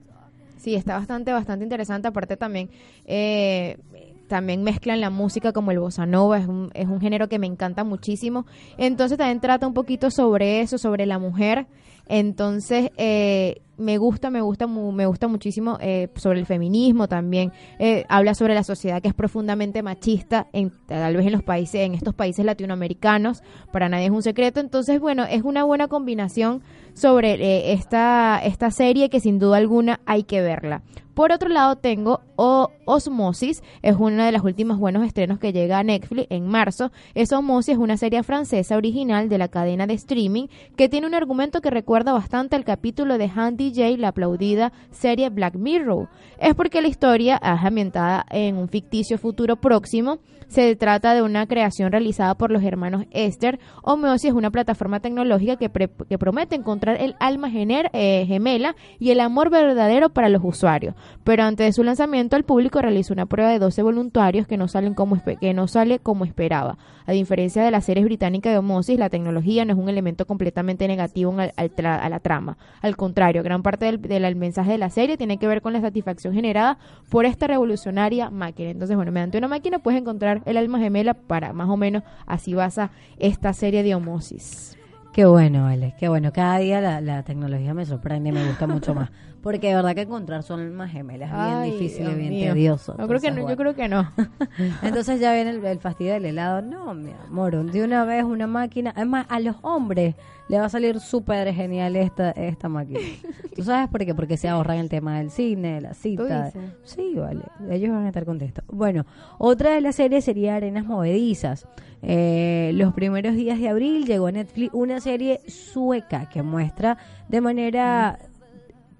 Sí, está bastante, bastante interesante. Aparte también, eh, también mezclan la música como el bossa nova, es un, es un género que me encanta muchísimo. Entonces también trata un poquito sobre eso, sobre la mujer. Entonces, eh, me gusta, me gusta, me gusta muchísimo eh, sobre el feminismo también. Eh, habla sobre la sociedad que es profundamente machista, en, tal vez en los países, en estos países latinoamericanos, para nadie es un secreto. Entonces, bueno, es una buena combinación sobre eh, esta, esta serie que sin duda alguna hay que verla. Por otro lado, tengo Osmosis, es uno de los últimos buenos estrenos que llega a Netflix en marzo. Es Osmosis es una serie francesa original de la cadena de streaming que tiene un argumento que recuerda bastante al capítulo de Han La aplaudida serie Black Mirror. Es porque la historia es ambientada en un ficticio futuro próximo. Se trata de una creación realizada por los hermanos Esther. Osmosis es una plataforma tecnológica que, pre- que promete encontrar el alma gener- eh, gemela y el amor verdadero para los usuarios. Pero antes de su lanzamiento, el público realizó una prueba de 12 voluntarios que no, salen como que no sale como esperaba. A diferencia de la serie británica de Osmosis, la tecnología no es un elemento completamente negativo al- a la trama. Al contrario, gran parte del, del mensaje de la serie tiene que ver con la satisfacción generada por esta revolucionaria máquina. Entonces, bueno, mediante una máquina puedes encontrar el alma gemela para más o menos así basa esta serie de Homosis.
Qué bueno, Alex, qué bueno. Cada día la, la tecnología me sorprende y me gusta mucho más. (laughs) Porque de verdad que encontrar son almas gemelas es bien difícil y bien
mío.
tedioso.
No, creo que no, yo creo que no. (laughs)
Entonces ya viene el, el fastidio del helado. No, mi amor, de una vez una máquina. Además, a los hombres le va a salir súper genial esta, esta máquina. (laughs) ¿Tú sabes por qué? Porque se ahorran el tema del cine, de la cita. Sí, vale. Ellos van a estar contentos. Bueno, otra de las series sería Arenas Movedizas. eh, los primeros días de abril llegó a Netflix una serie sueca que muestra de manera...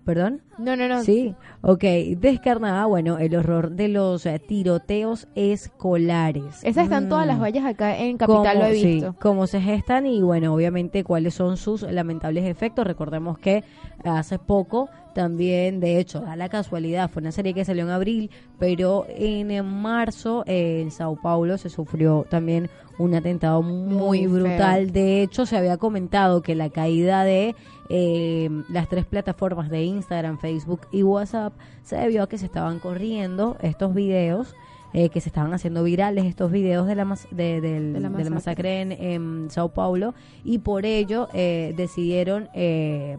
¿Perdón?
No, no, no.
Sí, ok. Descarnada, bueno, el horror de los eh, tiroteos escolares.
Esas están todas las
Mm.
vallas acá en Capital, lo he
sí,
visto.
cómo se gestan y bueno, obviamente cuáles son sus lamentables efectos. Recordemos que hace poco también, de hecho, a la casualidad, fue una serie que salió en abril, pero en marzo eh, en Sao Paulo se sufrió también un atentado muy,
Muy feo.
brutal. De hecho, se había comentado que la caída de eh, las tres plataformas de Instagram, Facebook y WhatsApp se debió a que se estaban corriendo estos videos. eh, que se estaban haciendo virales estos videos de la, mas- de, del-
De la
de la
masacre.
en, en Sao Paulo y por ello eh, decidieron eh,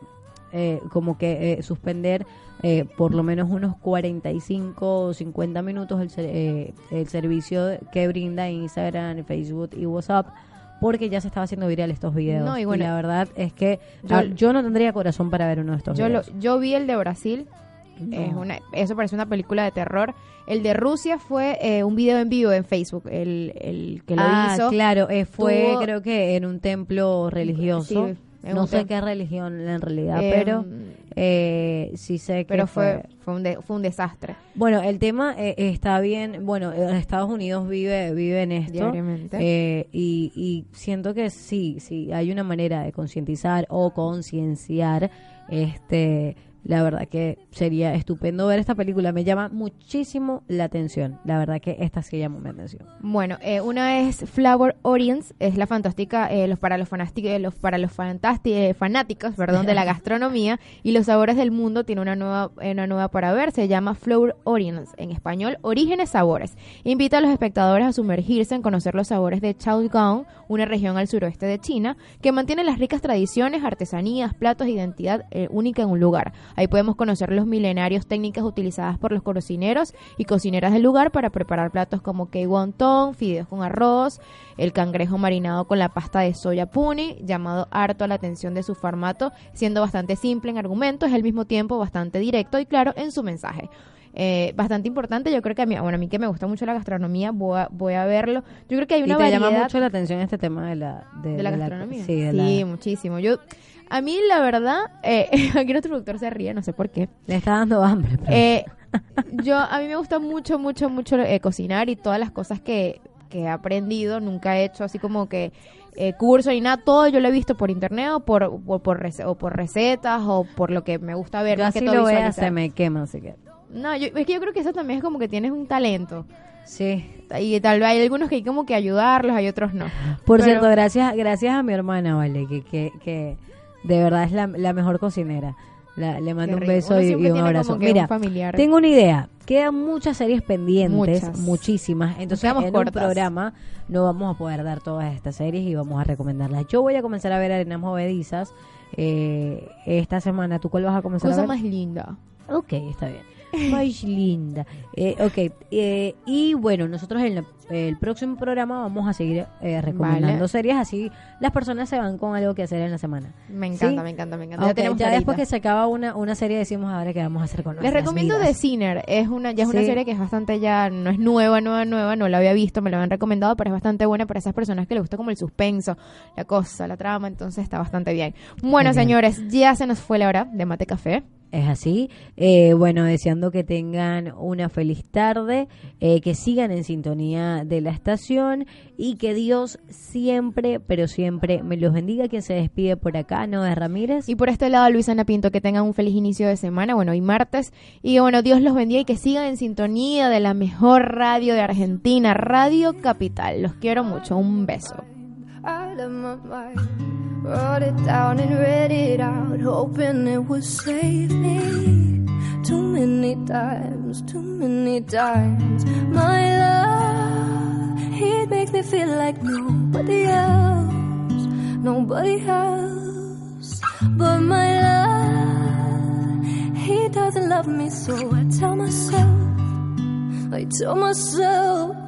eh, como que eh, suspender eh, por lo menos unos 45 o 50 minutos el, eh, el servicio que brinda Instagram, Facebook y WhatsApp porque ya se estaba haciendo viral estos videos
No, y bueno,
la verdad es que
yo-
yo, no tendría corazón para ver uno de estos
Yo, lo,
videos
yo vi el de Brasil,
No.
es una, eso parece una película de terror. El de Rusia fue eh, un video en vivo en Facebook, el, el que lo
ah,
hizo.
claro, eh, fue
tuvo-
creo que en un templo religioso.
Sí,
no sé qué religión en realidad,
Em,
pero eh, sí sé que
Pero fue, fue, un de- fue un desastre.
Bueno, el tema eh, está bien. Bueno, eh, Estados Unidos vive vive en esto eh, y, y siento que sí, sí hay una manera de concientizar o concienciar. Este, la verdad que sería estupendo ver esta película. Me llama muchísimo la atención. La verdad que esta sí llama mi atención.
Bueno, eh, una es Flower Audience, es la fantástica, eh, los para los, eh, los para los eh, fanáticos, perdón, de la (laughs) gastronomía y los sabores del mundo tiene una nueva, eh, una nueva para ver, se llama Flower Audience, en español, Orígenes Sabores. Invita a los espectadores a sumergirse en conocer los sabores de Chaoyang, una región al suroeste de China, que mantiene las ricas tradiciones, artesanías, platos e identidad única en un lugar. Ahí podemos conocer los milenarios técnicas utilizadas por los cocineros y cocineras del lugar para preparar platos como kei wonton, fideos con arroz, el cangrejo marinado con la pasta de soya puni, llamado harto a la atención de su formato, siendo bastante simple en argumentos, al mismo tiempo bastante directo y claro en su mensaje. Eh, bastante importante, yo creo que a mí, bueno, a mí que me gusta mucho la gastronomía, voy a, voy a verlo. Yo creo que hay
y
una
te
variedad
llama mucho la atención este tema de la de,
de la gastronomía.
sí, de la-
muchísimo. Yo, a mí la verdad, eh, (laughs) aquí nuestro productor se ríe, no sé por qué.
le está dando hambre. pero-
Eh, (laughs) yo a mí me gusta mucho, mucho, mucho eh, cocinar y todas las cosas que, que he aprendido. Nunca he hecho así como que eh, curso ni nada. Todo yo lo he visto por internet o por, o por, rece- o por recetas o por lo que me gusta ver.
Yo
que
así
todo
lo vea, se me quema, así que
No, yo- es que yo creo que eso también es como que tienes un talento.
sí.
Y tal vez hay algunos que hay como que ayudarlos, hay otros no.
Por
Pero-
cierto, gracias gracias a mi hermana, vale, que, que, que de verdad es la, la mejor cocinera. La- le mando un beso y, un abrazo. Mira,
un familiar.
tengo una idea. Quedan muchas series pendientes,
Muchas.
muchísimas. Entonces, en
cortas.
un programa no vamos a poder dar todas estas series y vamos a recomendarlas. Yo voy a comenzar a ver Arenas Movedizas eh, esta semana. ¿Tú cuál vas a comenzar
Cosa
a ver?
más linda.
Ok, está bien. Más linda. Eh, ok, eh, y bueno, nosotros en la- el próximo programa vamos a seguir eh, recomendando
Vale.
series, así las personas se van con algo que hacer en la semana.
Me encanta,
¿Sí?
me encanta, me encanta.
Ok,
ya tenemos
ya
clarita.
después que se acaba una, una serie decimos ahora qué vamos a hacer con
Les
nuestras
recomiendo
vidas.
The Sinner, es una, ya es una
Sí.
serie que es bastante ya, no es nueva, nueva, nueva, no la había visto, me la habían recomendado, pero es bastante buena para esas personas que les gusta como el suspenso, la cosa, la trama, entonces está bastante bien. Bueno,
Genial.
señores, ya se nos fue la hora de Mate Café.
Es así. Eh, bueno, deseando que tengan una feliz tarde, eh, que sigan en sintonía de la estación y que Dios siempre, pero siempre me los bendiga. Quien se despide por acá, Noé Ramírez.
Y por este lado, Luisana Pinto, que tengan un feliz inicio de semana, bueno, hoy martes, y que, bueno, Dios los bendiga y que sigan en sintonía de la mejor radio de Argentina, Radio Capital. Los quiero mucho, un beso.
Wrote it down and read it out, hoping it would save me. Too many times, too many times. My love, it makes me feel like nobody else, nobody else. But my love, he doesn't love me, so I tell myself, I tell myself.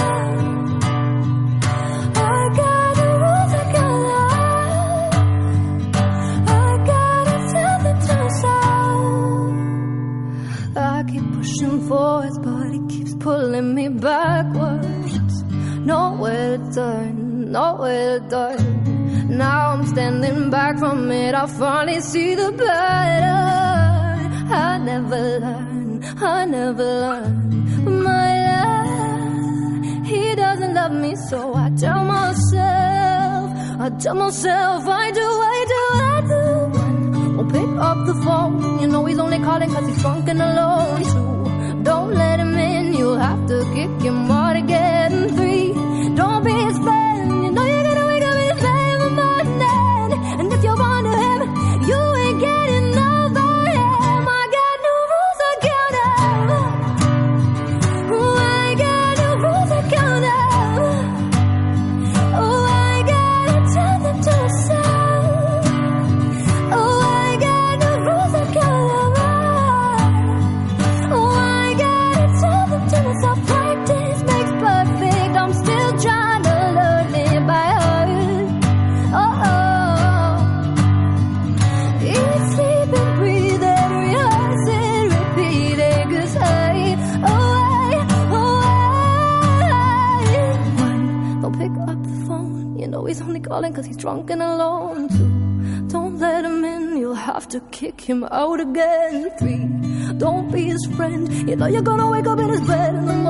pulling me backwards. Nowhere to turn, nowhere to turn. Now I'm standing back from it. I finally see the pattern. I never learn, I never learn. My love, he doesn't love me, so I tell myself, I tell myself, I do, I do, I do. I'll pick up the phone. You know he's only calling 'cause he's drunk and alone have to kick him out again. Three out again. Three, don't be his friend. You know you're gonna wake up in his bed.